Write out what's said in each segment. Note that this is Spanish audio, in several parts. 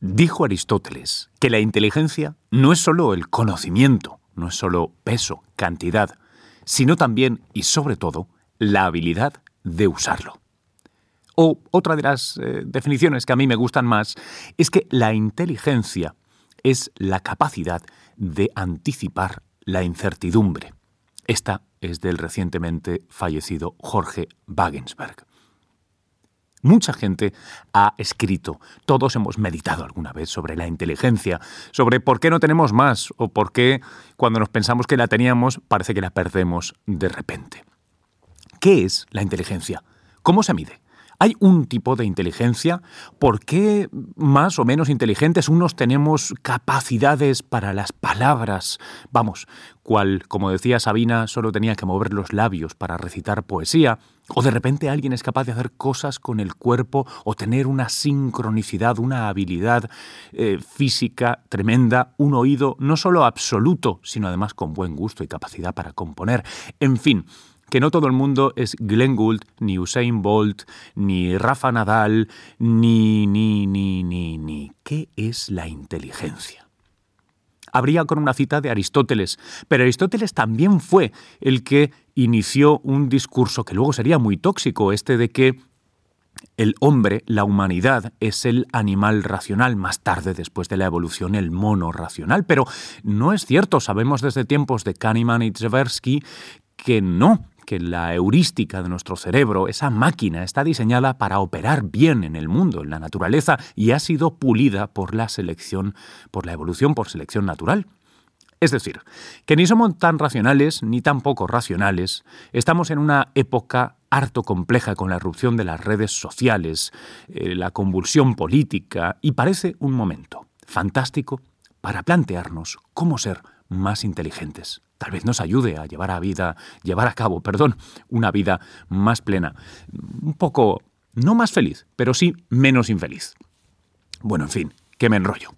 Dijo Aristóteles que la inteligencia no es solo el conocimiento, no es solo peso, cantidad, sino también y sobre todo la habilidad de usarlo. O otra de las eh, definiciones que a mí me gustan más es que la inteligencia es la capacidad de anticipar la incertidumbre. Esta es del recientemente fallecido Jorge Wagensberg. Mucha gente ha escrito, todos hemos meditado alguna vez sobre la inteligencia, sobre por qué no tenemos más o por qué cuando nos pensamos que la teníamos parece que la perdemos de repente. ¿Qué es la inteligencia? ¿Cómo se mide? ¿Hay un tipo de inteligencia? ¿Por qué más o menos inteligentes unos tenemos capacidades para las palabras? Vamos, cual, como decía Sabina, solo tenía que mover los labios para recitar poesía, o de repente alguien es capaz de hacer cosas con el cuerpo o tener una sincronicidad, una habilidad eh, física tremenda, un oído no solo absoluto, sino además con buen gusto y capacidad para componer. En fin, que no todo el mundo es Glenn Gould, ni Usain Bolt, ni Rafa Nadal, ni, ni, ni, ni, ni. ¿Qué es la inteligencia? Habría con una cita de Aristóteles, pero Aristóteles también fue el que inició un discurso que luego sería muy tóxico, este de que el hombre, la humanidad, es el animal racional, más tarde, después de la evolución, el mono racional. Pero no es cierto, sabemos desde tiempos de Kahneman y Tversky que no, que la heurística de nuestro cerebro, esa máquina, está diseñada para operar bien en el mundo, en la naturaleza, y ha sido pulida por la selección, por la evolución por selección natural. Es decir, que ni somos tan racionales ni tan poco racionales, estamos en una época harto compleja con la erupción de las redes sociales, eh, la convulsión política, y parece un momento fantástico para plantearnos cómo ser más inteligentes tal vez nos ayude a llevar a vida, llevar a cabo, perdón, una vida más plena, un poco no más feliz, pero sí menos infeliz. Bueno, en fin, que me enrollo.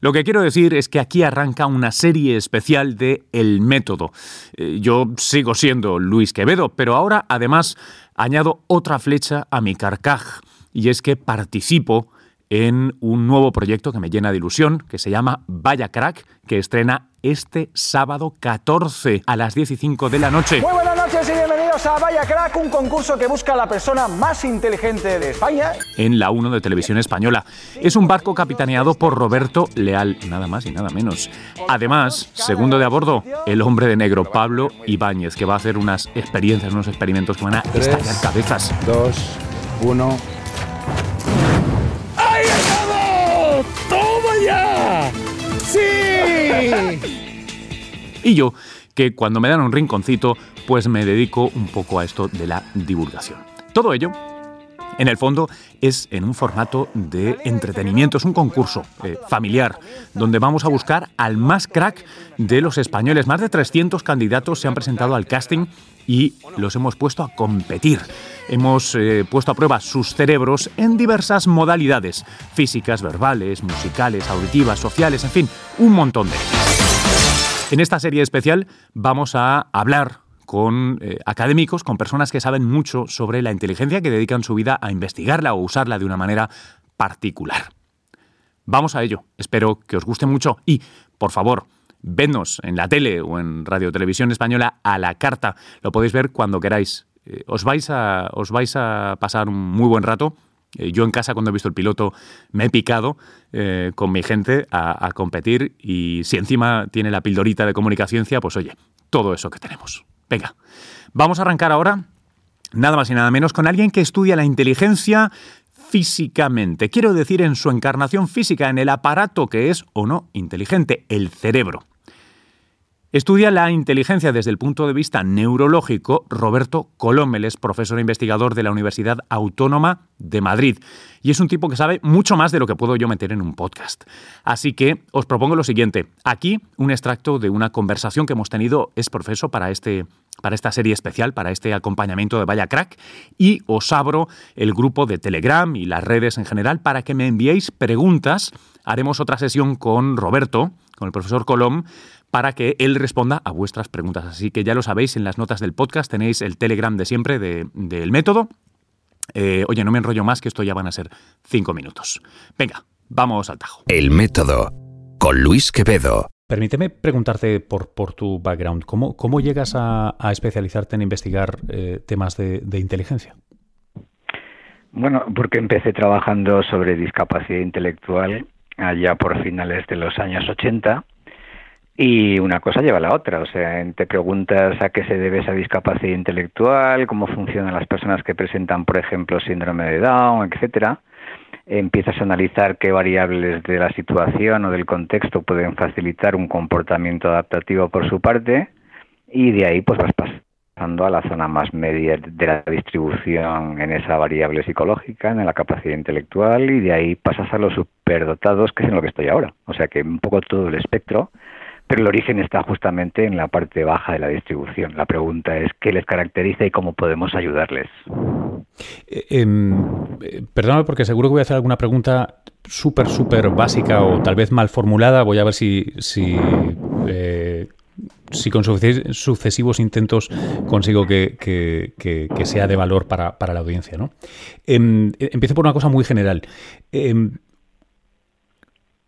Lo que quiero decir es que aquí arranca una serie especial de El Método. Eh, yo sigo siendo Luis Quevedo, pero ahora además añado otra flecha a mi carcaj, y es que participo en un nuevo proyecto que me llena de ilusión, que se llama Vaya Crack, que estrena este sábado 14 a las 15 de la noche. Muy buenas noches y bienvenidos a Vaya Crack, un concurso que busca a la persona más inteligente de España. En la 1 de Televisión Española. Es un barco capitaneado por Roberto Leal, nada más y nada menos. Además, segundo de a bordo, el hombre de negro, Pablo Ibáñez, que va a hacer unas experiencias, unos experimentos que van a estallar cabezas. Dos, uno. Y yo, que cuando me dan un rinconcito, pues me dedico un poco a esto de la divulgación. Todo ello en el fondo es en un formato de entretenimiento, es un concurso eh, familiar, donde vamos a buscar al más crack de los españoles. Más de 300 candidatos se han presentado al casting y los hemos puesto a competir. Hemos eh, puesto a prueba sus cerebros en diversas modalidades, físicas, verbales, musicales, auditivas, sociales, en fin, un montón de. En esta serie especial vamos a hablar con eh, académicos, con personas que saben mucho sobre la inteligencia, que dedican su vida a investigarla o usarla de una manera particular. Vamos a ello. Espero que os guste mucho y, por favor, vednos en la tele o en Radio Televisión Española a la carta. Lo podéis ver cuando queráis. Eh, os, vais a, os vais a pasar un muy buen rato. Eh, yo en casa cuando he visto el piloto me he picado con mi gente a, a competir y si encima tiene la pildorita de comunicación, pues oye, todo eso que tenemos. Venga, vamos a arrancar ahora, nada más y nada menos, con alguien que estudia la inteligencia físicamente. Quiero decir en su encarnación física, en el aparato que es o no inteligente, el cerebro. Estudia la inteligencia desde el punto de vista neurológico Roberto Colómeles, profesor e investigador de la Universidad Autónoma de Madrid. Y es un tipo que sabe mucho más de lo que puedo yo meter en un podcast. Así que os propongo lo siguiente. Aquí un extracto de una conversación que hemos tenido es profeso para este para esta serie especial, para este acompañamiento de Vaya Crack, y os abro el grupo de Telegram y las redes en general para que me enviéis preguntas. Haremos otra sesión con Roberto, con el profesor Colom, para que él responda a vuestras preguntas. Así que ya lo sabéis, en las notas del podcast tenéis el Telegram de siempre del método. Eh, oye, no me enrollo más, que esto ya van a ser cinco minutos. Venga, Vamos al tajo. El método con Luis Quevedo. Permíteme preguntarte por, tu background. ¿Cómo, cómo llegas a, especializarte en investigar eh, temas de, de inteligencia? Bueno, porque empecé trabajando sobre discapacidad intelectual allá por finales de los años 80 y una cosa lleva a la otra, o sea, te preguntas a qué se debe esa discapacidad intelectual, cómo funcionan las personas que presentan, por ejemplo, síndrome de Down, etcétera. Empiezas a analizar qué variables de la situación o del contexto pueden facilitar un comportamiento adaptativo por su parte y de ahí pues vas pasando a la zona más media de la distribución en esa variable psicológica, en la capacidad intelectual y de ahí pasas a los superdotados, que es en lo que estoy ahora. O sea que un poco todo el espectro pero el origen está justamente en la parte baja de la distribución. La pregunta es qué les caracteriza y cómo podemos ayudarles. Eh, em, eh, perdóname porque seguro que voy a hacer alguna pregunta súper, súper básica o tal vez mal formulada. Voy a ver si, si, eh, si con sucesivos intentos consigo que, sea de valor para, la audiencia. ¿no? Em, empiezo por una cosa muy general. Em,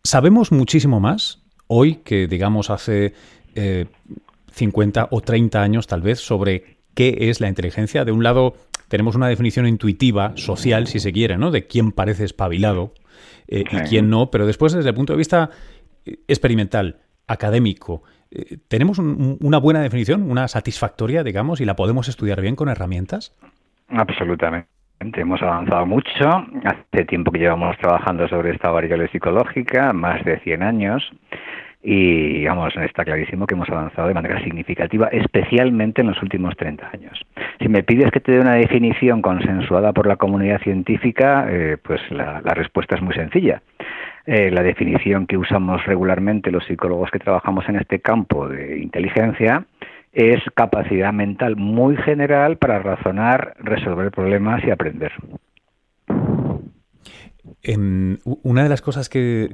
¿Sabemos muchísimo más hoy que, digamos, hace 50 eh, o 30 años tal vez sobre qué es la inteligencia. De un lado, tenemos una definición intuitiva, social, si se quiere, ¿no? De quién parece espabilado eh, y quién no, pero después, desde el punto de vista eh, experimental, académico, ¿tenemos una buena definición, una satisfactoria, digamos, y la podemos estudiar bien con herramientas? Absolutamente. Hemos avanzado mucho. Hace tiempo que llevamos trabajando sobre esta variable psicológica, más de 100 años. Y vamos, está clarísimo que hemos avanzado de manera significativa, especialmente en los últimos 30 años. Si me pides que te dé una definición consensuada por la comunidad científica, eh, pues la, respuesta es muy sencilla. Eh, la definición que usamos regularmente los psicólogos que trabajamos en este campo de inteligencia es capacidad mental muy general para razonar, resolver problemas y aprender. Una de las cosas que,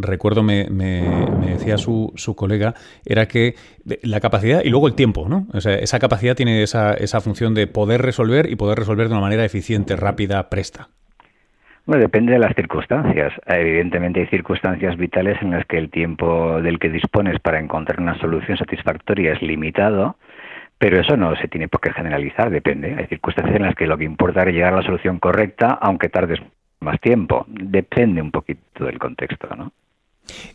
recuerdo me, decía su, colega era que la capacidad y luego el tiempo, ¿no? O sea, esa capacidad tiene esa, esa función de poder resolver y poder resolver de una manera eficiente, rápida, presta. Bueno, depende de las circunstancias. Evidentemente hay circunstancias vitales en las que el tiempo del que dispones para encontrar una solución satisfactoria es limitado, pero eso no se tiene por qué generalizar, depende. Hay circunstancias en las que lo que importa es llegar a la solución correcta, aunque tardes más tiempo. Depende un poquito del contexto, ¿no?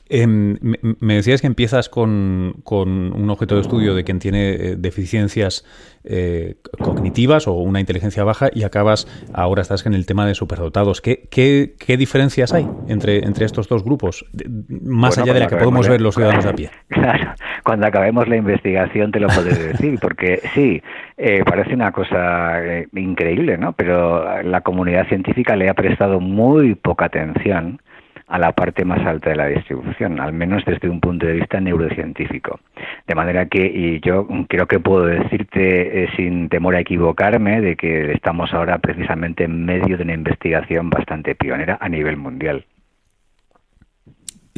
Em, me decías que empiezas con, un objeto de estudio de quien tiene eh, deficiencias eh, cognitivas o una inteligencia baja y acabas, ahora estás en el tema de superdotados. ¿Qué, qué, diferencias hay entre, entre estos dos grupos, más allá de la que podemos ver los ciudadanos a pie? Claro, cuando acabemos la investigación te lo podré decir, porque sí, eh, parece una cosa increíble, ¿no? Pero la comunidad científica le ha prestado muy poca atención a la parte más alta de la distribución, al menos desde un punto de vista neurocientífico. De manera que, y yo creo que puedo decirte eh, sin temor a equivocarme, de que estamos ahora precisamente en medio de una investigación bastante pionera a nivel mundial.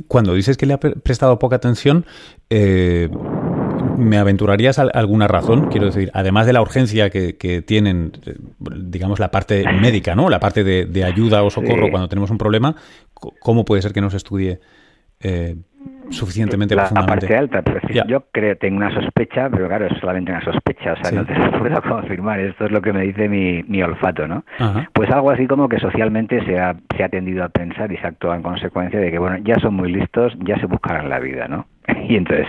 Cuando dices que le ha prestado poca atención, eh, ¿Me aventurarías alguna razón? Quiero decir, además de la urgencia que, tienen, digamos, la parte médica, ¿no? La parte de, ayuda o socorro cuando tenemos un problema, ¿cómo puede ser que no se estudie eh, suficientemente la, la, parte alta, pero yo creo, tengo una sospecha, pero claro, es solamente una sospecha, o sea, no te lo puedo confirmar, esto es lo que me dice mi, mi olfato, ¿no? Pues algo así como que socialmente se ha, se ha tendido a pensar y se actúa en consecuencia de que, bueno, ya son muy listos, ya se buscarán la vida, ¿no? Y entonces,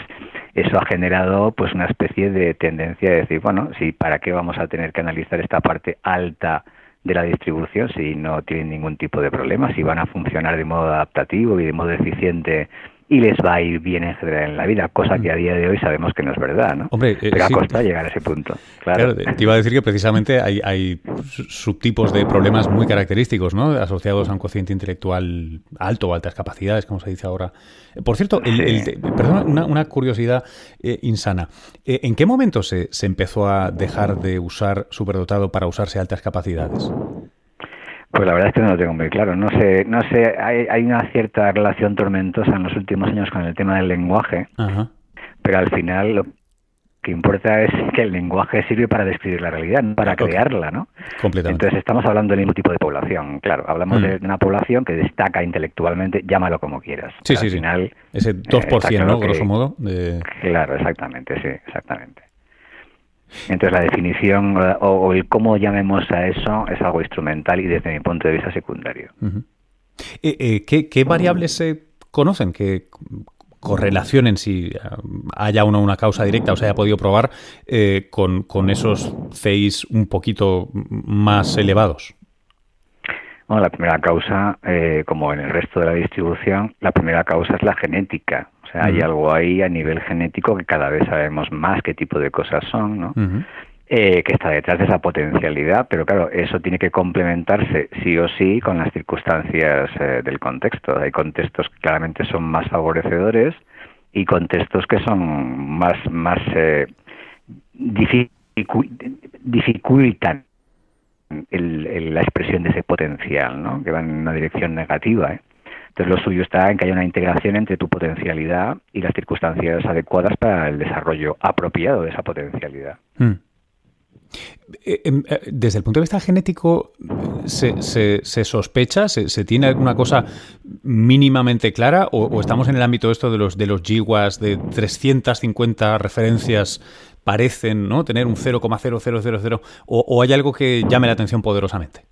eso ha generado pues una especie de tendencia de decir, bueno, si para qué vamos a tener que analizar esta parte alta de la distribución si no tienen ningún tipo de problema, si van a funcionar de modo adaptativo y de modo eficiente y les va a ir bien en general en la vida, cosa que a día de hoy sabemos que no es verdad, ¿no? Hombre, eh, Pero a llegar a ese punto. Claro. te iba a decir que precisamente hay, subtipos de problemas muy característicos, ¿no? Asociados a un cociente intelectual alto o altas capacidades, como se dice ahora. Por cierto, el, perdón, una, curiosidad eh, insana. Eh, ¿En qué momento se, se empezó a dejar de usar superdotado para usarse altas capacidades? Pues la verdad es que no lo tengo muy claro. No sé, no sé, hay, hay una cierta relación tormentosa en los últimos años con el tema del lenguaje, pero al final lo que importa es que el lenguaje sirve para describir la realidad, no para crearla, ¿no? Completamente. Entonces estamos hablando del mismo tipo de población, claro. Hablamos Mm. de una población que destaca intelectualmente, llámalo como quieras. Sí, sí, al sí. final, Ese eh, 2%, está claro ¿no? que- Grosso modo. de- Claro, exactamente, sí, exactamente. Entonces la definición eh, o, o el cómo llamemos a eso es algo instrumental y desde mi punto de vista secundario. Eh, eh, ¿qué, qué variables se conocen que correlacionen si haya una, una causa directa o se haya podido probar eh, con, con esos CIs un poquito más elevados? Bueno, la primera causa, eh, como en el resto de la distribución, la primera causa es la genética. O sea, hay algo ahí a nivel genético que cada vez sabemos más qué tipo de cosas son, ¿no? Eh, que está detrás de esa potencialidad, pero claro, eso tiene que complementarse sí o sí con las circunstancias eh, del contexto. Hay contextos que claramente son más favorecedores y contextos que son más, más eh, dificu- dificultan el- el- la expresión de ese potencial, ¿no? que va en una dirección negativa. ¿eh? Entonces lo suyo está en que haya una integración entre tu potencialidad y las circunstancias adecuadas para el desarrollo apropiado de esa potencialidad. Mm. Eh, em, eh, Desde el punto de vista genético, ¿se, sospecha? ¿Se, tiene alguna cosa mínimamente clara? ¿O, estamos en el ámbito esto de los, de los GWAS, de 350 referencias parecen ¿no? tener un 0,0000? O, ¿O hay algo que llame la atención poderosamente?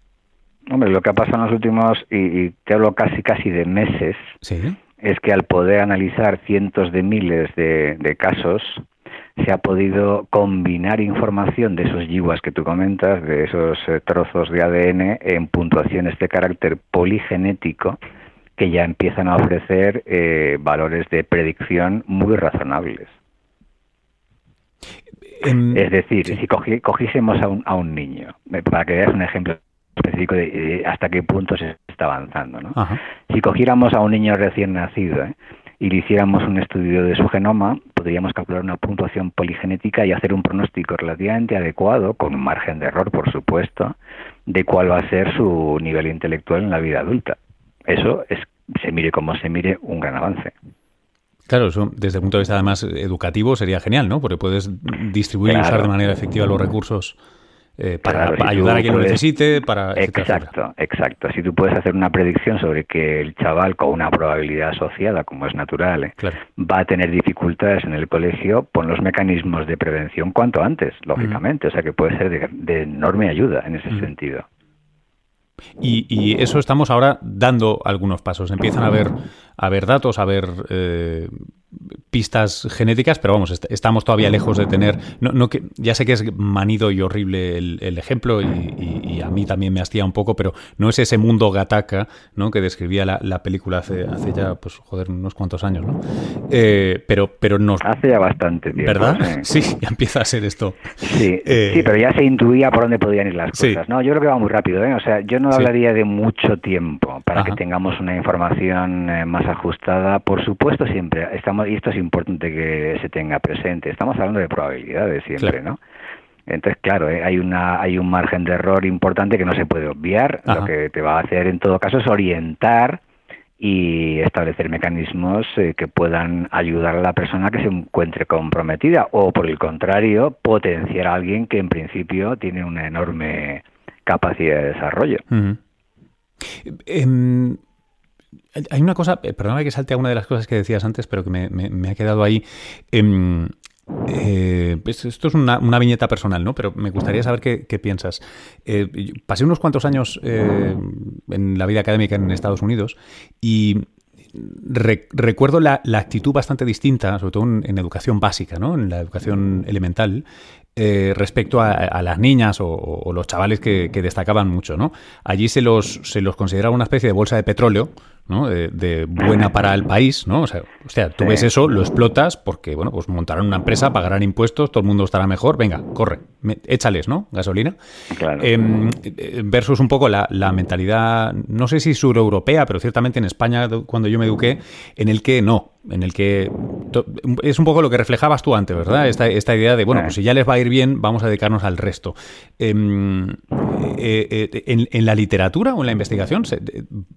Hombre, lo que ha pasado en los últimos, y, y te hablo casi casi de meses, Sí. es que al poder analizar cientos de miles de, de casos, se ha podido combinar información de esos yiguas que tú comentas, de esos eh, trozos de ADN, en puntuaciones de carácter poligenético que ya empiezan a ofrecer eh, valores de predicción muy razonables. Em, Es decir, sí. si cogi- cogiésemos a un, a un niño, eh, para que veas un ejemplo de eh, hasta qué punto se está avanzando, ¿no? Si cogiéramos a un niño recién nacido ¿eh? y le hiciéramos un estudio de su genoma, podríamos calcular una puntuación poligenética y hacer un pronóstico relativamente adecuado, con un margen de error, por supuesto, de cuál va a ser su nivel intelectual en la vida adulta. Eso es, se mire como se mire, un gran avance. Claro, eso desde el punto de vista además educativo sería genial, ¿no? Porque puedes distribuir y usar de manera efectiva los recursos eh, para, Claro, si ayudar a quien lo necesite, para... etcétera, etcétera. Exacto, exacto. Si tú puedes hacer una predicción sobre que el chaval con una probabilidad asociada, como es natural, ¿eh? Claro. va a tener dificultades en el colegio, pon los mecanismos de prevención cuanto antes, lógicamente. O sea que puede ser de, de enorme ayuda en ese sentido. Y, y eso estamos ahora dando algunos pasos. Empiezan a haber, a haber datos, a haber eh, pistas genéticas, pero vamos, est- estamos todavía lejos de tener. No, no que, ya sé que es manido y horrible el, el ejemplo, y, y- y a mí también me hastía un poco, pero no es ese mundo gataca ¿no? que describía la, la película hace, hace ya, pues, joder, unos cuantos años, ¿no? Eh, pero, pero nos. Hace ya bastante tiempo. ¿Verdad? Sí. Sí, ya empieza a ser esto. Sí, Eh, sí, pero ya se intuía por dónde podían ir las Sí. cosas. No, yo creo que va muy rápido. ¿eh? O sea, yo no Sí. hablaría de mucho tiempo para Ajá. que tengamos una información eh, más ajustada. Por supuesto, siempre estamos y esto es importante que se tenga presente. Estamos hablando de probabilidades siempre, Claro. ¿no? Entonces, claro, ¿eh? hay una hay un margen de error importante que no se puede obviar. Ajá. Lo que te va a hacer en todo caso es orientar y establecer mecanismos eh, que puedan ayudar a la persona que se encuentre comprometida o por el contrario potenciar a alguien que en principio tiene una enorme capacidad de desarrollo. Hay una cosa, eh, perdóname que salte a una de las cosas que decías antes, pero que me, ha quedado ahí. Em, eh, esto es una, viñeta personal, ¿no? Pero me gustaría saber qué, piensas. Eh, pasé unos cuantos años en la vida académica en Estados Unidos y re- recuerdo la, la actitud bastante distinta, sobre todo en, en educación básica, ¿no? En la educación elemental, eh, respecto a, a las niñas o, o los chavales que, que destacaban mucho, ¿no? Allí se los, se los consideraba una especie de bolsa de petróleo, ¿no? De, de buena para el país, ¿no? O sea, hostia, tú Sí. ves eso, lo explotas porque, bueno, pues montarán una empresa, pagarán impuestos, todo el mundo estará mejor, venga, corre, me- échales, ¿no? Gasolina. Claro. Em, eh, versus un poco la, la mentalidad, no sé si sureuropea, pero ciertamente en España, do- cuando yo me eduqué, en el que no, en el que es un poco lo que reflejabas tú antes, ¿verdad? Esta, esta idea de, bueno, pues si ya les va a ir bien, vamos a dedicarnos al resto. Em, eh, eh, en, en la literatura o en la investigación,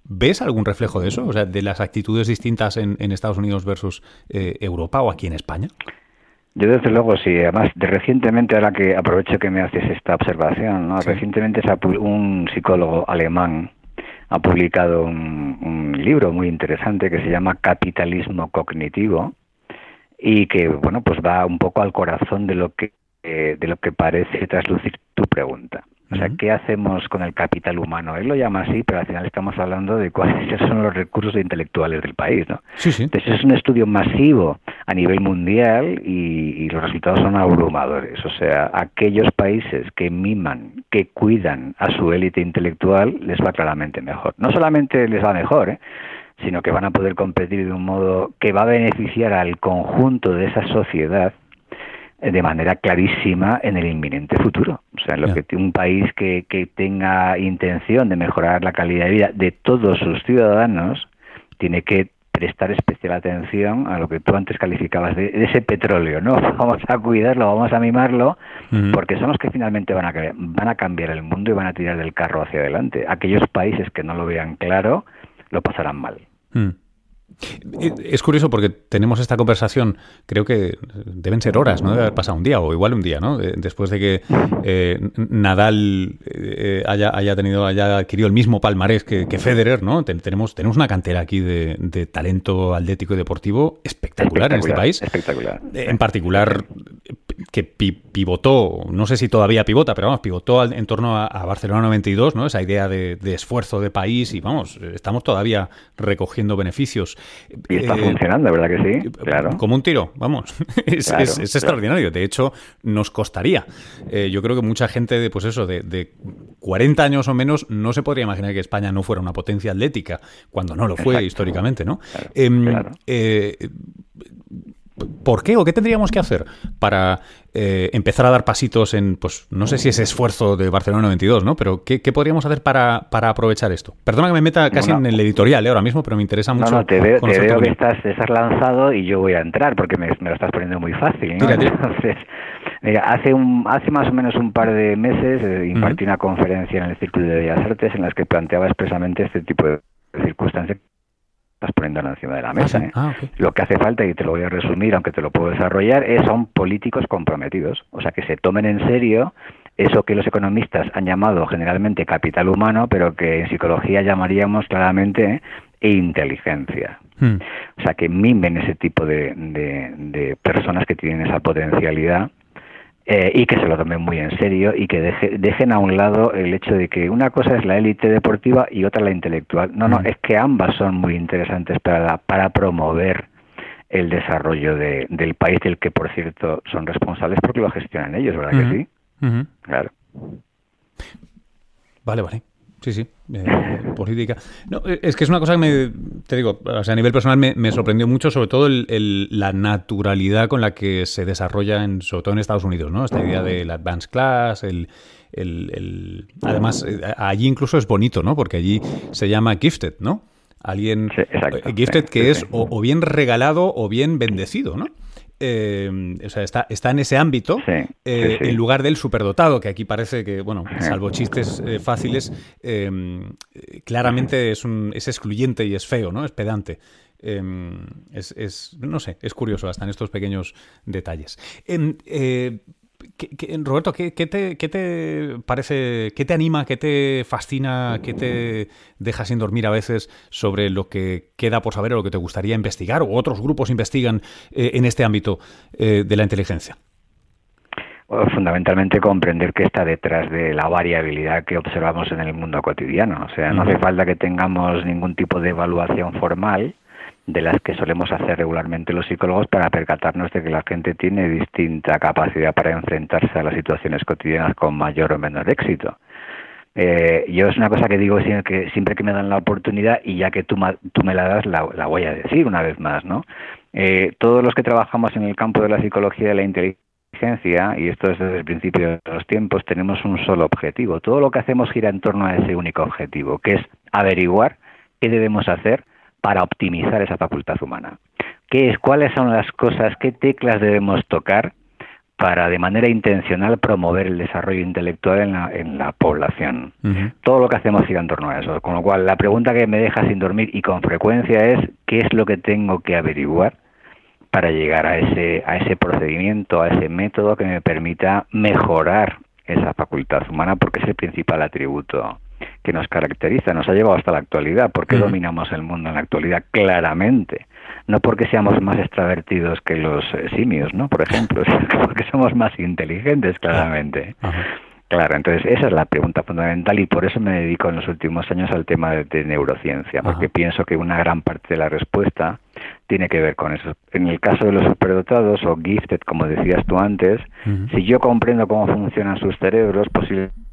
¿ves algún reflejo de eso? O sea, de las actitudes distintas en, en Estados Unidos versus eh, Europa o aquí en España. Yo desde luego sí, además de recientemente, ahora que aprovecho que me haces esta observación, ¿no? recientemente un psicólogo alemán ha publicado un, libro muy interesante que se llama Capitalismo Cognitivo y que bueno pues va un poco al corazón de lo que eh, de lo que parece traslucir tu pregunta. O sea, ¿qué hacemos con el capital humano? Él lo llama así, pero al final estamos hablando de cuáles son los recursos intelectuales del país, ¿no? Sí, sí. Entonces es un estudio masivo a nivel mundial y, los resultados son abrumadores. O sea, aquellos países que miman, que cuidan a su élite intelectual, les va claramente mejor. No solamente les va mejor, ¿eh? sino que van a poder competir de un modo que va a beneficiar al conjunto de esa sociedad de manera clarísima en el inminente futuro. O sea, en lo que un país que, que tenga intención de mejorar la calidad de vida de todos sus ciudadanos tiene que prestar especial atención a lo que tú antes calificabas de, ese petróleo, ¿no? Vamos a cuidarlo, vamos a mimarlo, porque son los que finalmente van a, van a cambiar el mundo y van a tirar del carro hacia adelante. Aquellos países que no lo vean claro, lo pasarán mal. Mm. Es curioso porque tenemos esta conversación, creo que deben ser horas, ¿no? Debe haber pasado un día o igual un día, ¿no? Después de que eh, Nadal eh, haya, haya, tenido, haya adquirido el mismo palmarés que, Federer, ¿no? tenemos, tenemos una cantera aquí de, talento atlético y deportivo espectacular, en este país. Espectacular. En particular, que pivotó, no sé si todavía pivota, pero vamos, pivotó en torno a, Barcelona 92, ¿no? Esa idea de, esfuerzo de país y vamos, estamos todavía recogiendo beneficios. Y está eh, funcionando, ¿verdad que sí? Claro. Como un tiro, vamos. es, extraordinario. De hecho, nos costaría. Eh, yo creo que mucha gente de, pues eso, de, 40 años o menos no se podría imaginar que España no fuera una potencia atlética, cuando no lo fue históricamente, ¿no? Em, eh, ¿Por qué o qué tendríamos que hacer para eh, empezar a dar pasitos en, pues no sé si ese esfuerzo de Barcelona 92, ¿no? Pero ¿qué, podríamos hacer para, para, aprovechar esto? Perdona que me meta casi en el editorial ¿eh? ahora mismo, pero me interesa mucho. No, no, te veo, que estás, lanzado y yo voy a entrar porque me, lo estás poniendo muy fácil. Entonces, hace, un, hace más o menos un par de meses eh, impartí una conferencia en el Círculo de Bellas Artes en las que planteaba expresamente este tipo de circunstancias estás poniendo encima de la mesa. ¿eh? Ah, lo que hace falta, y te lo voy a resumir, aunque te lo puedo desarrollar, es son políticos comprometidos. O sea, que se tomen en serio eso que los economistas han llamado generalmente capital humano, pero que en psicología llamaríamos claramente ¿eh? inteligencia. Hmm. O sea, que mimen ese tipo de, de personas que tienen esa potencialidad eh, y que se lo tomen muy en serio y que dejen a un lado el hecho de que una cosa es la élite deportiva y otra la intelectual. No, no, mm. es que ambas son muy interesantes para, para promover el desarrollo de, del país del que, por cierto, son responsables porque lo gestionan ellos, ¿verdad que sí? Claro. Vale, vale. Sí, sí, eh, política. No, eh, es que es una cosa que me, te digo, o sea, a nivel personal me, sorprendió mucho, sobre todo el, la naturalidad con la que se desarrolla, en, sobre todo en Estados Unidos, ¿no? Esta idea del advanced class, el, el, además, eh, allí incluso es bonito, ¿no? Porque allí se llama gifted, ¿no? Alguien gifted que es o, bien regalado o bien bendecido, ¿no? Eh, o sea, está, está en ese ámbito, eh, en lugar del superdotado, que aquí parece que, bueno, salvo chistes eh, fáciles, claramente es, un, es excluyente y es feo, ¿no? Es pedante. Es, es, no sé, es curioso hasta en estos pequeños detalles. Roberto, ¿qué, te, ¿qué, te, parece, qué te anima, qué te fascina, qué te deja sin dormir a veces sobre lo que queda por saber o lo que te gustaría investigar o otros grupos investigan eh, en este ámbito eh, de la inteligencia? fundamentalmente comprender qué está detrás de la variabilidad que observamos en el mundo cotidiano. O sea, no hace falta que tengamos ningún tipo de evaluación formal, de las que solemos hacer regularmente los psicólogos para percatarnos de que la gente tiene distinta capacidad para enfrentarse a las situaciones cotidianas con mayor o menor éxito. Eh, yo es una cosa que digo siempre que, siempre que me dan la oportunidad y ya que tú, tú me la das, la, voy a decir una vez más, ¿no? Eh, todos los que trabajamos en el campo de la psicología de la inteligencia, y esto es desde el principio de los tiempos, tenemos un solo objetivo. Todo lo que hacemos gira en torno a ese único objetivo, que es averiguar qué debemos hacer para optimizar esa facultad humana. ¿Qué es, ¿Cuáles son las cosas, qué teclas debemos tocar para de manera intencional promover el desarrollo intelectual en la, en la población? Todo lo que hacemos gira en torno a eso. Con lo cual, la pregunta que me deja sin dormir y con frecuencia es ¿qué es lo que tengo que averiguar para llegar a ese, a ese procedimiento, a ese método que me permita mejorar esa facultad humana porque es el principal atributo que nos caracteriza, nos ha llevado hasta la actualidad. ¿Por qué dominamos el mundo en la actualidad? Claramente. No porque seamos más extravertidos que los eh, simios, ¿no? Por ejemplo, porque somos más inteligentes, claramente. Claro, entonces esa es la pregunta fundamental y por eso me dedico en los últimos años al tema de, neurociencia, porque pienso que una gran parte de la respuesta tiene que ver con eso. En el caso de los superdotados o gifted, como decías tú antes, si yo comprendo cómo funcionan sus cerebros, posiblemente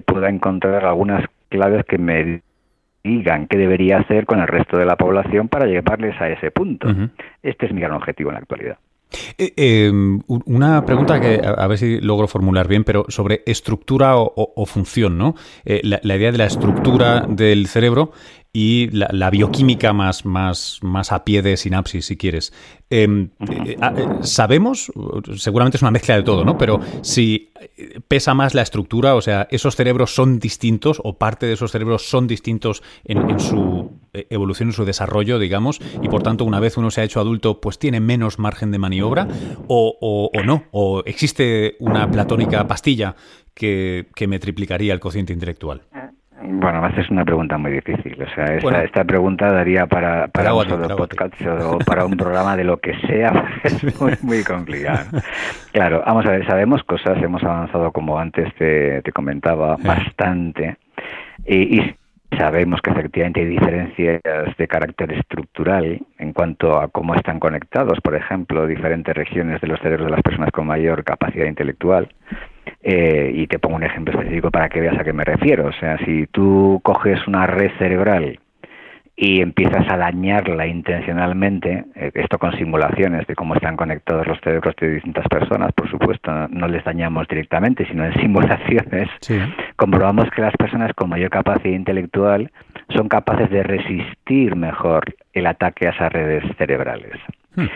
pueda encontrar algunas claves que me digan qué debería hacer con el resto de la población para llevarles a ese punto. Este es mi gran objetivo en la actualidad. Eh, em, una pregunta que a, ver si logro formular bien, pero sobre estructura o, función, ¿no? Eh, la, idea de la estructura del cerebro y la, bioquímica más, más, más a pie de sinapsis, si quieres. Em, eh, ah, eh, sabemos, seguramente es una mezcla de todo, ¿no? Pero si pesa más la estructura, o sea, esos cerebros son distintos o parte de esos cerebros son distintos en, su eh, evolución, en su desarrollo, digamos, y por tanto una vez uno se ha hecho adulto, pues tiene menos margen de maniobra, o, o, no, o existe una platónica pastilla que, que me triplicaría el cociente intelectual. Bueno, me haces una pregunta muy difícil. O sea, esta, esta pregunta daría para, para un solo podcast o para un programa de lo que sea. Es muy, muy complicado. Claro, vamos a ver, sabemos cosas, hemos avanzado, como antes te, te comentaba, bastante. Y, y sabemos que efectivamente hay diferencias de carácter estructural en cuanto a cómo están conectados, por ejemplo, diferentes regiones de los cerebros de las personas con mayor capacidad intelectual. Eh, y te pongo un ejemplo específico para que veas a qué me refiero. O sea, si tú coges una red cerebral y empiezas a dañarla intencionalmente, eh, esto con simulaciones de cómo están conectados los cerebros de distintas personas, por supuesto, no les dañamos directamente, sino en simulaciones, comprobamos que las personas con mayor capacidad intelectual son capaces de resistir mejor el ataque a esas redes cerebrales. Hmm.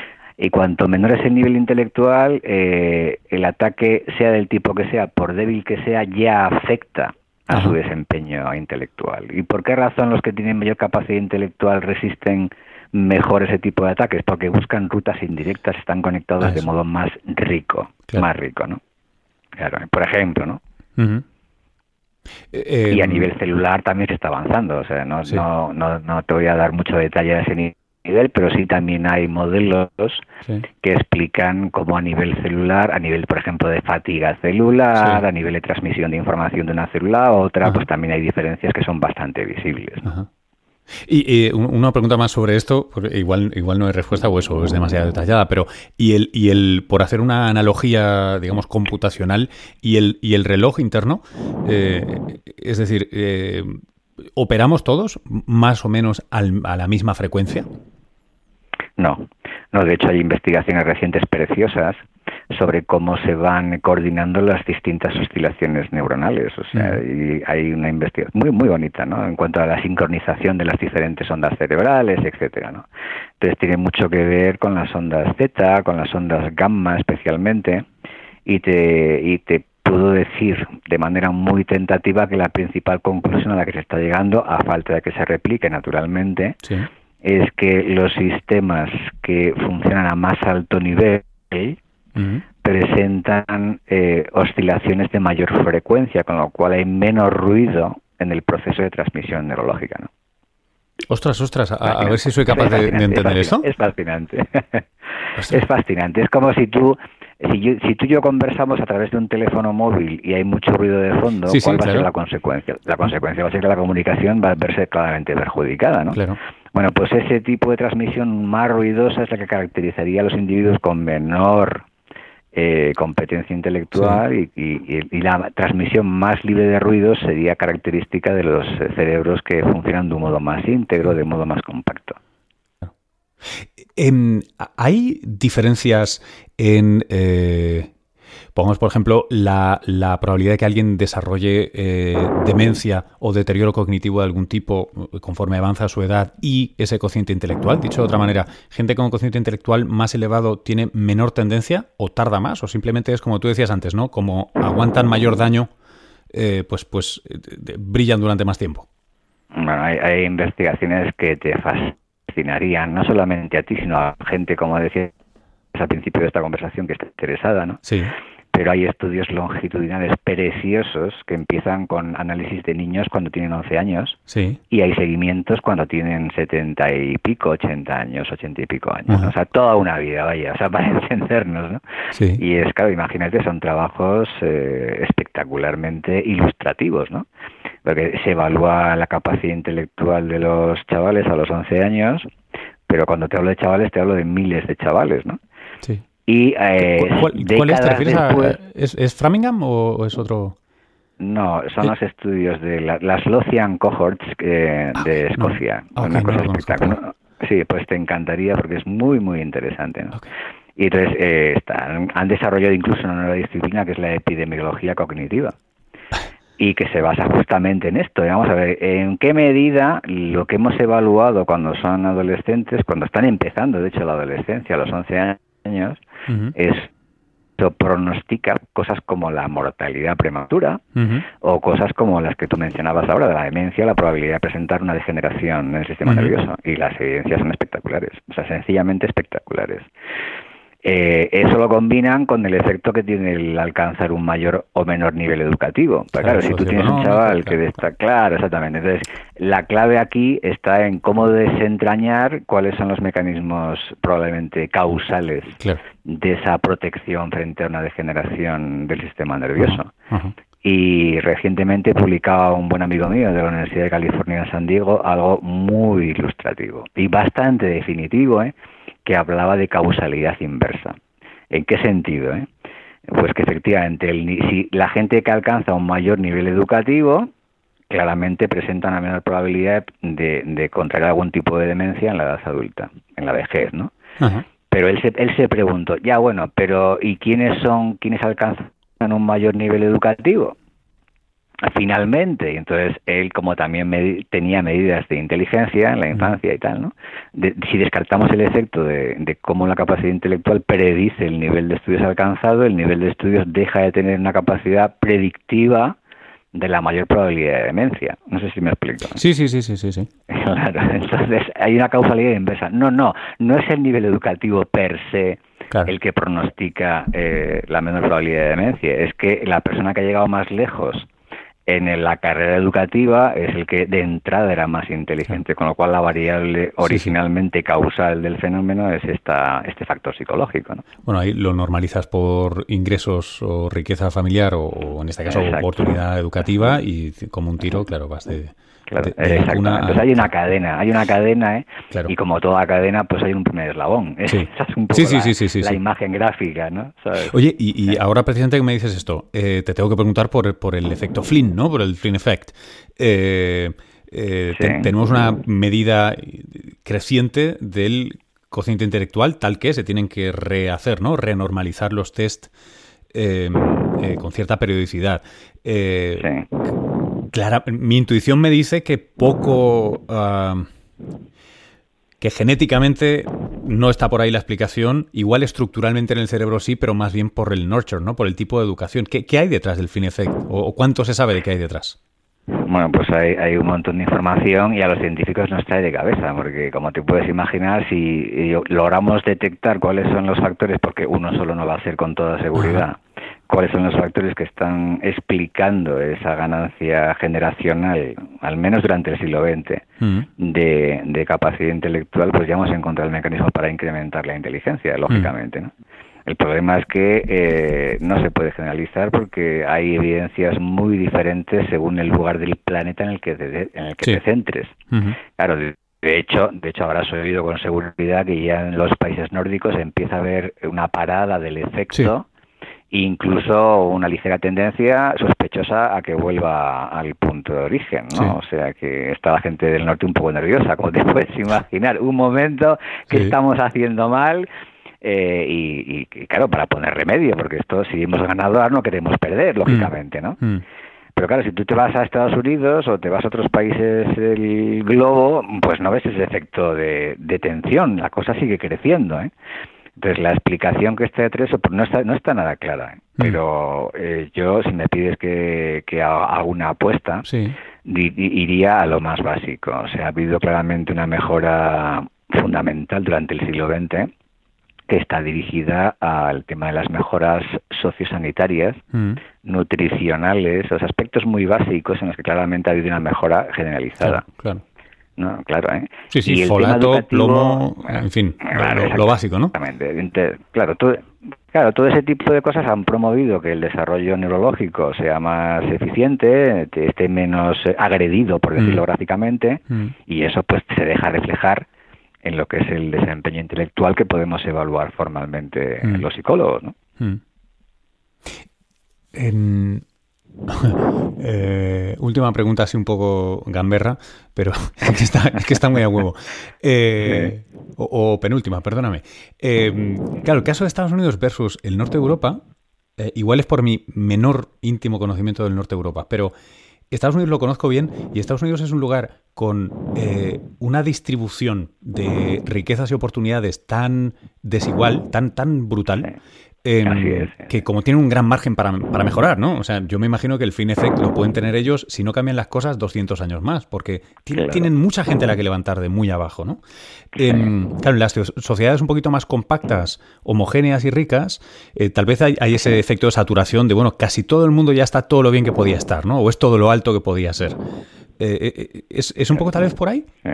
Y cuanto menor es el nivel intelectual, eh, el ataque, sea del tipo que sea, por débil que sea, ya afecta a su desempeño intelectual. ¿Y por qué razón los que tienen mayor capacidad intelectual resisten mejor ese tipo de ataques? Porque buscan rutas indirectas, están conectados de modo más rico, más rico, ¿no? Claro, por ejemplo, ¿no? Eh, y a em, nivel celular también se está avanzando, o sea, no, no, no, no te voy a dar mucho detalle de ese nivel nivel, pero sí también hay modelos que explican cómo a nivel celular, a nivel, por ejemplo, de fatiga celular, a nivel de transmisión de información de una célula a otra, pues también hay diferencias que son bastante visibles. Y una pregunta más sobre esto, igual, igual no hay respuesta o eso es demasiado detallada, pero y el, y el por hacer una analogía, digamos, computacional, y el, y el reloj interno, eh, es decir, eh, ¿operamos todos más o menos a la misma frecuencia? No, no, de hecho hay investigaciones recientes preciosas sobre cómo se van coordinando las distintas oscilaciones neuronales. O sea, mm. hay una investigación muy muy bonita, ¿no? En cuanto a la sincronización de las diferentes ondas cerebrales, etcétera, ¿no? Entonces tiene mucho que ver con las ondas zeta, con las ondas gamma especialmente, y te y te puedo decir de manera muy tentativa que la principal conclusión a la que se está llegando, a falta de que se replique naturalmente, es que los sistemas que funcionan a más alto nivel presentan eh, oscilaciones de mayor frecuencia, con lo cual hay menos ruido en el proceso de transmisión neurológica. ¿no? Ostras, ostras, a, ver si soy capaz de, entender eso. Es fascinante. es fascinante. Es como si tú si, si tú y yo conversamos a través de un teléfono móvil y hay mucho ruido de fondo, ¿cuál va a ser la consecuencia? La consecuencia va a ser que la comunicación va a verse claramente perjudicada, ¿no? Bueno, pues ese tipo de transmisión más ruidosa es la que caracterizaría a los individuos con menor eh, competencia intelectual y, y, la transmisión más libre de ruidos sería característica de los cerebros que funcionan de un modo más íntegro, de modo más compacto. Em, ¿Hay diferencias en, eh, pongamos por ejemplo, la, probabilidad de que alguien desarrolle eh, demencia o deterioro cognitivo de algún tipo eh, conforme avanza su edad y ese cociente intelectual? Dicho de otra manera, ¿gente con cociente intelectual más elevado tiene menor tendencia o tarda más? ¿O simplemente es como tú decías antes, ¿no? Como aguantan mayor daño, pues, pues brillan durante más tiempo. Bueno, hay, investigaciones que te fascinan no solamente a ti, sino a gente, como decía al principio de esta conversación que está interesada, ¿no? Sí pero hay estudios longitudinales preciosos que empiezan con análisis de niños cuando tienen 11 años sí. y hay seguimientos cuando tienen 70 y pico, 80 años, 80 y pico años. O sea, toda una vida, vaya, o sea, para encendernos, ¿no? Sí. Y es, claro, imagínate, son trabajos eh, espectacularmente ilustrativos, ¿no? Porque se evalúa la capacidad intelectual de los chavales a los 11 años, pero cuando te hablo de chavales te hablo de miles de chavales, ¿no? Sí. Y eh, ¿Cuál, cuál es? ¿Te refieres a, ¿es, ¿es, Framingham o, es otro? No, son los estudios de la, las Lothian Cohorts eh, de Escocia. No. Okay, una cosa no espectacular. Sí, pues te encantaría porque es muy, muy interesante. ¿no? Okay. Y entonces eh, están, han desarrollado incluso una nueva disciplina que es la epidemiología cognitiva y que se basa justamente en esto. Vamos a ver, ¿en qué medida lo que hemos evaluado cuando son adolescentes, cuando están empezando, de hecho, la adolescencia, a los 11 años, uh -huh. es pronostica cosas como la mortalidad prematura uh -huh. o cosas como las que tú mencionabas ahora de la demencia, la probabilidad de presentar una degeneración en el sistema Uh -huh. nervioso y las evidencias son espectaculares, o sea, sencillamente espectaculares. Eh, eso lo combinan con el efecto que tiene el alcanzar un mayor o menor nivel educativo. Pero claro, si tú tienes un chaval que está claro, exactamente. Entonces, la clave aquí está en cómo desentrañar cuáles son los mecanismos probablemente causales claro. de esa protección frente a una degeneración del sistema nervioso. Uh -huh. Y recientemente publicaba un buen amigo mío de la Universidad de California en San Diego algo muy ilustrativo y bastante definitivo, ¿eh? Que hablaba de causalidad inversa. ¿En qué sentido? Eh? Pues que efectivamente, el, si la gente que alcanza un mayor nivel educativo, claramente presenta una menor probabilidad de, de contraer algún tipo de demencia en la edad adulta, en la vejez, ¿no? Pero él se, él se preguntó, ya bueno, pero ¿y quiénes son quienes alcanzan un mayor nivel educativo? Finalmente, entonces él como también med tenía medidas de inteligencia en la infancia y tal, ¿no? De, si descartamos el efecto de, de, cómo la capacidad intelectual predice el nivel de estudios alcanzado, el nivel de estudios deja de tener una capacidad predictiva de la mayor probabilidad de demencia. No sé si me explico. Sí, sí, sí, sí, sí, sí. Claro, entonces hay una causalidad inversa. No, no, no es el nivel educativo per se claro. el que pronostica eh, la menor probabilidad de demencia, es que la persona que ha llegado más lejos en la carrera educativa es el que de entrada era más inteligente, con lo cual la variable originalmente causal del fenómeno es esta, este factor psicológico. ¿no? Bueno, ahí lo normalizas por ingresos o riqueza familiar o, o en este caso Exacto. oportunidad educativa y como un tiro, claro, vas de... Claro, de, de exacto. Una... Entonces hay una cadena, hay una cadena, ¿eh? Claro. Y como toda cadena, pues hay un primer eslabón. ¿eh? Sí. Esa es un poco sí, sí, la, sí, la imagen gráfica, ¿no? ¿Sabes? Oye, y, y, ahora precisamente que me dices esto, eh, te tengo que preguntar por, por el efecto Flynn, ¿no? Por el Flynn Effect. Eh, eh, te, tenemos una medida creciente del cociente intelectual, tal que se tienen que rehacer, ¿no? Renormalizar los test eh, eh, con cierta periodicidad. Eh, sí. Clara, mi intuición me dice que poco. Uh, que genéticamente no está por ahí la explicación, igual estructuralmente en el cerebro sí, pero más bien por el nurture, ¿no? Por el tipo de educación. ¿Qué, hay detrás del fin effect? ¿O, ¿O cuánto se sabe de qué hay detrás? Bueno, pues hay, hay, un montón de información y a los científicos nos trae de cabeza, porque como te puedes imaginar, si logramos detectar cuáles son los factores, porque uno solo no va a ser con toda seguridad, cuáles son los factores que están explicando esa ganancia generacional, al menos durante el siglo XX, uh -huh. de, de, capacidad intelectual, pues ya hemos encontrado el mecanismo para incrementar la inteligencia, lógicamente, uh -huh. ¿no? El problema es que eh, no se puede generalizar porque hay evidencias muy diferentes según el lugar del planeta en el que te, en el que sí. te centres. Uh -huh. Claro, de, de, hecho, de hecho habrás oído con seguridad que ya en los países nórdicos empieza a haber una parada del efecto. Incluso una ligera tendencia sospechosa a que vuelva al punto de origen, ¿no? Sí. O sea que está la gente del norte un poco nerviosa, como te puedes imaginar. Un momento que sí. estamos haciendo mal eh, y, y, claro, para poner remedio, porque esto si hemos ganado no queremos perder, lógicamente, ¿no? Mm. Pero claro, si tú te vas a Estados Unidos o te vas a otros países del globo, pues no ves ese efecto de, de tensión, la cosa sigue creciendo, ¿eh? Entonces, la explicación que está detrás pues no está, no está nada clara. ¿eh? Mm. Pero eh, yo, si me pides que, que haga una apuesta, sí. di, iría a lo más básico. O sea, ha habido claramente una mejora fundamental durante el siglo XX que está dirigida al tema de las mejoras sociosanitarias, Mm. nutricionales, los aspectos muy básicos en los que claramente ha habido una mejora generalizada. Claro, claro. ¿No? Claro, ¿eh? Sí, sí, Y el tema folato, plomo, en fin, Claro, lo, lo básico, ¿no? Exactamente. Ente- Claro, todo, claro, todo ese tipo de cosas han promovido que el desarrollo neurológico sea más eficiente, te- esté menos eh, agredido, por decirlo Mm. gráficamente, Mm. y eso pues se deja reflejar en lo que es el desempeño intelectual que podemos evaluar formalmente Mm. los psicólogos, ¿no? En- Eh, última pregunta, así un poco gamberra, pero es que está, muy a huevo. Eh, o, penúltima, perdóname. Eh, claro, el caso de Estados Unidos versus el norte de Europa, igual es por mi menor íntimo conocimiento del norte de Europa, pero Estados Unidos lo conozco bien y Estados Unidos es un lugar con una distribución de riquezas y oportunidades tan desigual, tan, tan brutal, em, Así es, sí. que como tienen un gran margen para, para mejorar, ¿no? O sea, yo me imagino que el fin effect lo pueden tener ellos, si no cambian las cosas, 200 años más, porque Claro. tienen mucha gente a la que levantar de muy abajo, ¿no? Em, claro, en las so- sociedades un poquito más compactas, homogéneas y ricas, eh, tal vez hay, hay ese efecto de saturación de, bueno, casi todo el mundo ya está todo lo bien que podía estar, ¿no? O es todo lo alto que podía ser. Eh, eh, ¿es, es un poco tal vez por ahí? Sí.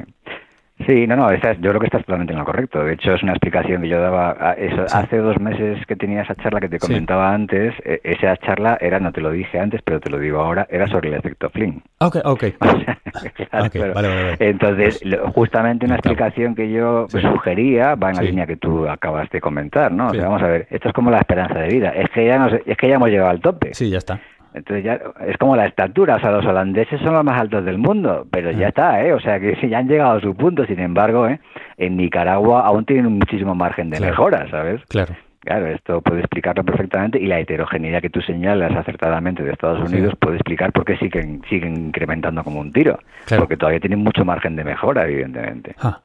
Sí, no, no, estás- yo creo que estás totalmente en lo correcto. De hecho, es una explicación que yo daba eso, hace dos meses que tenía esa charla que te Sí. comentaba antes. eh, esa charla era, no te lo dije antes, pero te lo digo ahora, era sobre el efecto Flynn. Ok, ok. Claro, Ok, claro. vale, vale, vale. Entonces, lo- justamente una Claro. explicación que yo Sí. sugería va en la línea que tú acabas de comentar, ¿no? O sea, vamos a ver, esto es como la esperanza de vida. Es que ya nos, es que ya hemos llegado al tope. Sí, ya está. Entonces ya es como la estatura, o sea, los holandeses son los más altos del mundo, pero ya está, ¿eh? O sea, que sí, ya han llegado a su punto, sin embargo, ¿eh? En Nicaragua aún tienen muchísimo margen de Claro. mejora, ¿sabes? Claro. Claro, esto puede explicarlo perfectamente y la heterogeneidad que tú señalas acertadamente de Estados Sí. Unidos puede explicar por qué siguen, siguen incrementando como un tiro, Claro. porque todavía tienen mucho margen de mejora, evidentemente. Ah.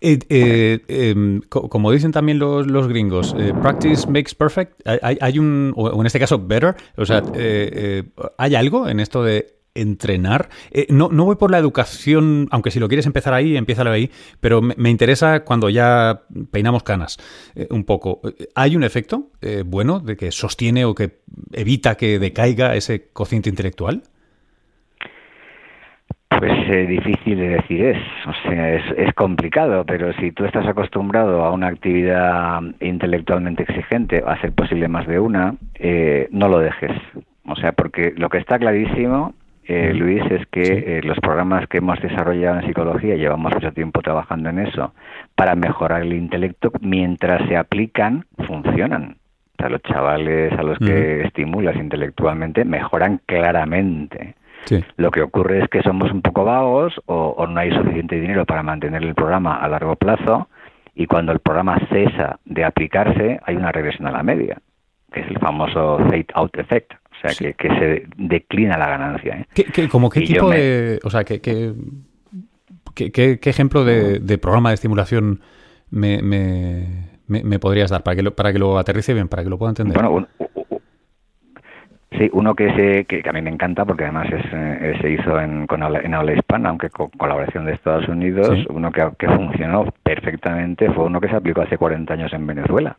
Eh, eh, em, co- como dicen también los, gringos, eh, practice makes perfect. Hay- Hay, un, o en este caso, better. O sea, ¿hay algo en esto de entrenar? No, no voy por la educación, aunque si lo quieres empezar ahí, empieza ahí, pero me, me interesa cuando ya peinamos canas un poco. ¿Hay un efecto bueno de que sostiene o que evita que decaiga ese cociente intelectual? Pues eh, difícil de decir es, o sea, es, es complicado, pero si tú estás acostumbrado a una actividad intelectualmente exigente, a ser posible más de una, eh, no lo dejes. O sea, porque lo que está clarísimo, eh, Luis, es que eh, los programas que hemos desarrollado en psicología, llevamos mucho tiempo trabajando en eso, para mejorar el intelecto, mientras se aplican, funcionan. O sea, los chavales a los que estimulas intelectualmente mejoran claramente. Sí. Lo que ocurre es que somos un poco vagos o, o no hay suficiente dinero para mantener el programa a largo plazo y cuando el programa cesa de aplicarse hay una regresión a la media, que es el famoso fade out effect, o sea, Sí. que, que se declina la ganancia. ¿eh? ¿Qué, qué- como qué Y tipo me- de. O sea, qué, ejemplo de, de programa de estimulación me, me, me- me podrías dar para que, lo, para que lo aterrice bien, para que lo pueda entender? Bueno, un- sí, uno que, se, que, que a mí me encanta porque además es, eh, se hizo en, con en habla hispana, aunque con colaboración de Estados Unidos, Sí. uno que, que funcionó perfectamente fue uno que se aplicó hace 40 años en Venezuela.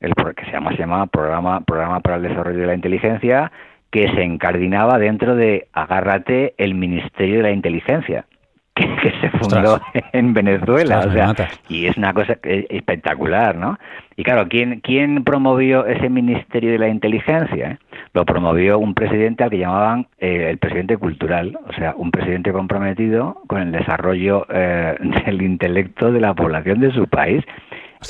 el que se llama, se llama programa, programa para el Desarrollo de la Inteligencia, que se encardinaba dentro de, agárrate, el Ministerio de la Inteligencia, que, que se fundó Ostras. en Venezuela. Ostras, o sea, y es una cosa espectacular, ¿no? Y claro, ¿quién, ¿quién promovió ese Ministerio de la Inteligencia? eh? Lo promovió un presidente al que llamaban eh, el presidente cultural, o sea, un presidente comprometido con el desarrollo eh, del intelecto de la población de su país.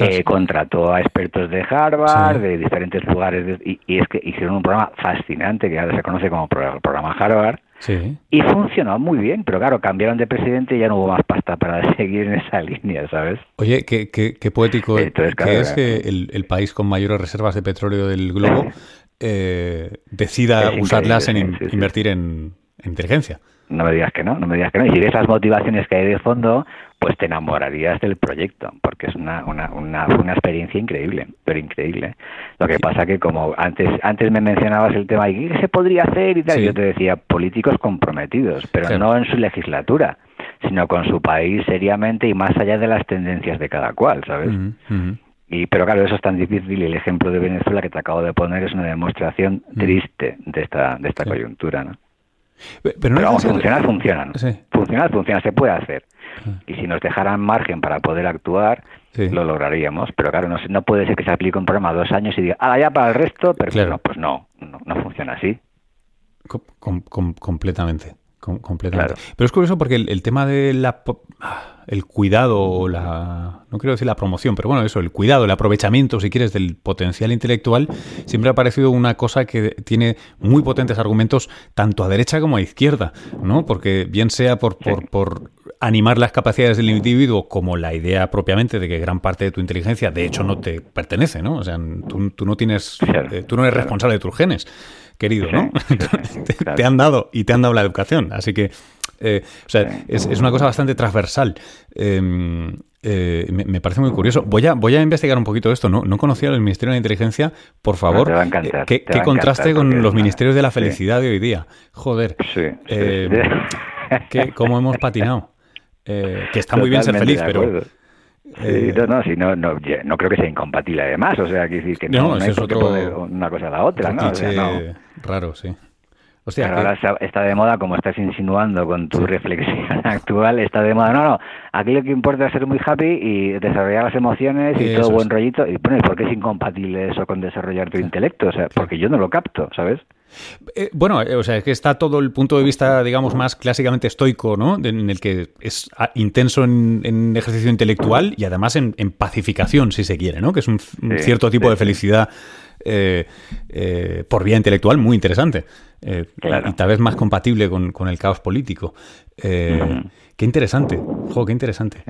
Eh, contrató a expertos de Harvard, Sí. de diferentes lugares, de- y, y es que hicieron un programa fascinante que ahora se conoce como pro- programa Harvard, Sí. y funcionó muy bien, pero claro, cambiaron de presidente y ya no hubo más pasta para seguir en esa línea, ¿sabes? Oye, qué, qué- qué poético Entonces, que es que el, el país con mayores reservas de petróleo del globo eh, decida usarlas en in- sí, sí. invertir en, en inteligencia. No me digas que no, no me digas que no. Y si ves las motivaciones que hay de fondo, pues te enamorarías del proyecto, porque es una, una, una, una experiencia increíble, pero increíble. Lo que pasa que como antes antes me mencionabas el tema, ¿y qué se podría hacer y tal? Sí. Yo te decía, políticos comprometidos, pero Claro. no en su legislatura, sino con su país seriamente y más allá de las tendencias de cada cual, ¿sabes? Y, pero claro, eso es tan difícil y el ejemplo de Venezuela que te acabo de poner es una demostración triste de esta, de esta coyuntura. ¿no? Pero, no vamos, funcionar, funciona. Funcionar, funciona, se puede hacer. Y si nos dejaran margen para poder actuar, lo lograríamos. Pero claro, no, no puede ser que se aplique un programa dos años y diga, ah, ya para el resto, pero no, pues no, no, funciona así. completamente completamente. Pero es curioso porque el, tema de la el cuidado o la no quiero decir la promoción, pero bueno, eso, el cuidado, el aprovechamiento, si quieres, del potencial intelectual, siempre ha parecido una cosa que tiene muy potentes argumentos tanto a derecha como a izquierda, ¿no? Porque bien sea por, por, por animar las capacidades del individuo como la idea propiamente de que gran parte de tu inteligencia de hecho no te pertenece, ¿no? O sea, tú, tú no tienes, eh, tú no eres responsable de tus genes querido, ¿no? te, han dado y te han dado la educación. Así que, eh, o sea, es, una cosa bastante transversal. Em, eh, me, parece muy curioso. Voy a, voy a investigar un poquito esto. No, no conocía el Ministerio de la Inteligencia. Por favor, eh, ¿qué, contraste con los ministerios de la felicidad de hoy día? Joder. Sí, ¿Cómo hemos patinado? que está muy bien ser feliz, pero Sí, no, no, si no, no, no, creo que sea incompatible además, o sea, que decir que no, no, es otro... una cosa a la otra, ¿no? raro, sí. Pero ahora está de moda, como estás insinuando con tu reflexión actual, está de moda. No, no, aquí lo que importa es ser muy happy y desarrollar las emociones y todo buen rollito. Y bueno, ¿y por qué es incompatible eso con desarrollar tu intelecto? O sea, porque yo no lo capto, ¿sabes? Eh, bueno, eh, o sea, es que está todo el punto de vista, digamos, más clásicamente estoico, ¿no? En el que es ah, intenso en, ejercicio intelectual y además en, pacificación, si se quiere, ¿no? Que es un, cierto tipo de felicidad eh, por vía intelectual muy interesante. Y tal vez más compatible con, el caos político. Qué interesante, jo, qué interesante.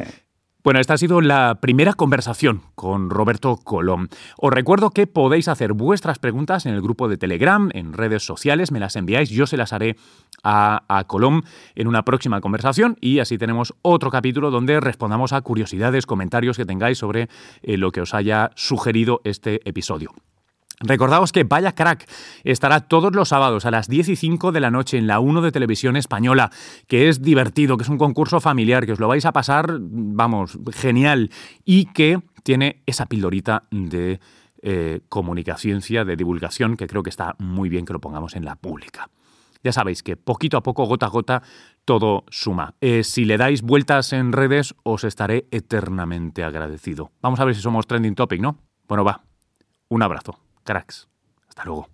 Bueno, esta ha sido la primera conversación con Roberto Colón. Os recuerdo que podéis hacer vuestras preguntas en el grupo de Telegram, en redes sociales, me las enviáis, yo se las haré a, Colón en una próxima conversación y así tenemos otro capítulo donde respondamos a curiosidades, comentarios que tengáis sobre eh, lo que os haya sugerido este episodio. Recordaos que Vaya Crack estará todos los sábados a las 10 y 5 de la noche en la 1 de Televisión Española, que es divertido, que es un concurso familiar, que os lo vais a pasar, vamos, genial, y que tiene esa pildorita de eh, comunicación, de divulgación, que creo que está muy bien que lo pongamos en la pública. Ya sabéis que poquito a poco, gota a gota, todo suma. Eh, si le dais vueltas en redes, os estaré eternamente agradecido. Vamos a ver si somos trending topic, ¿no? Bueno, va. Un abrazo cracks. Hasta luego.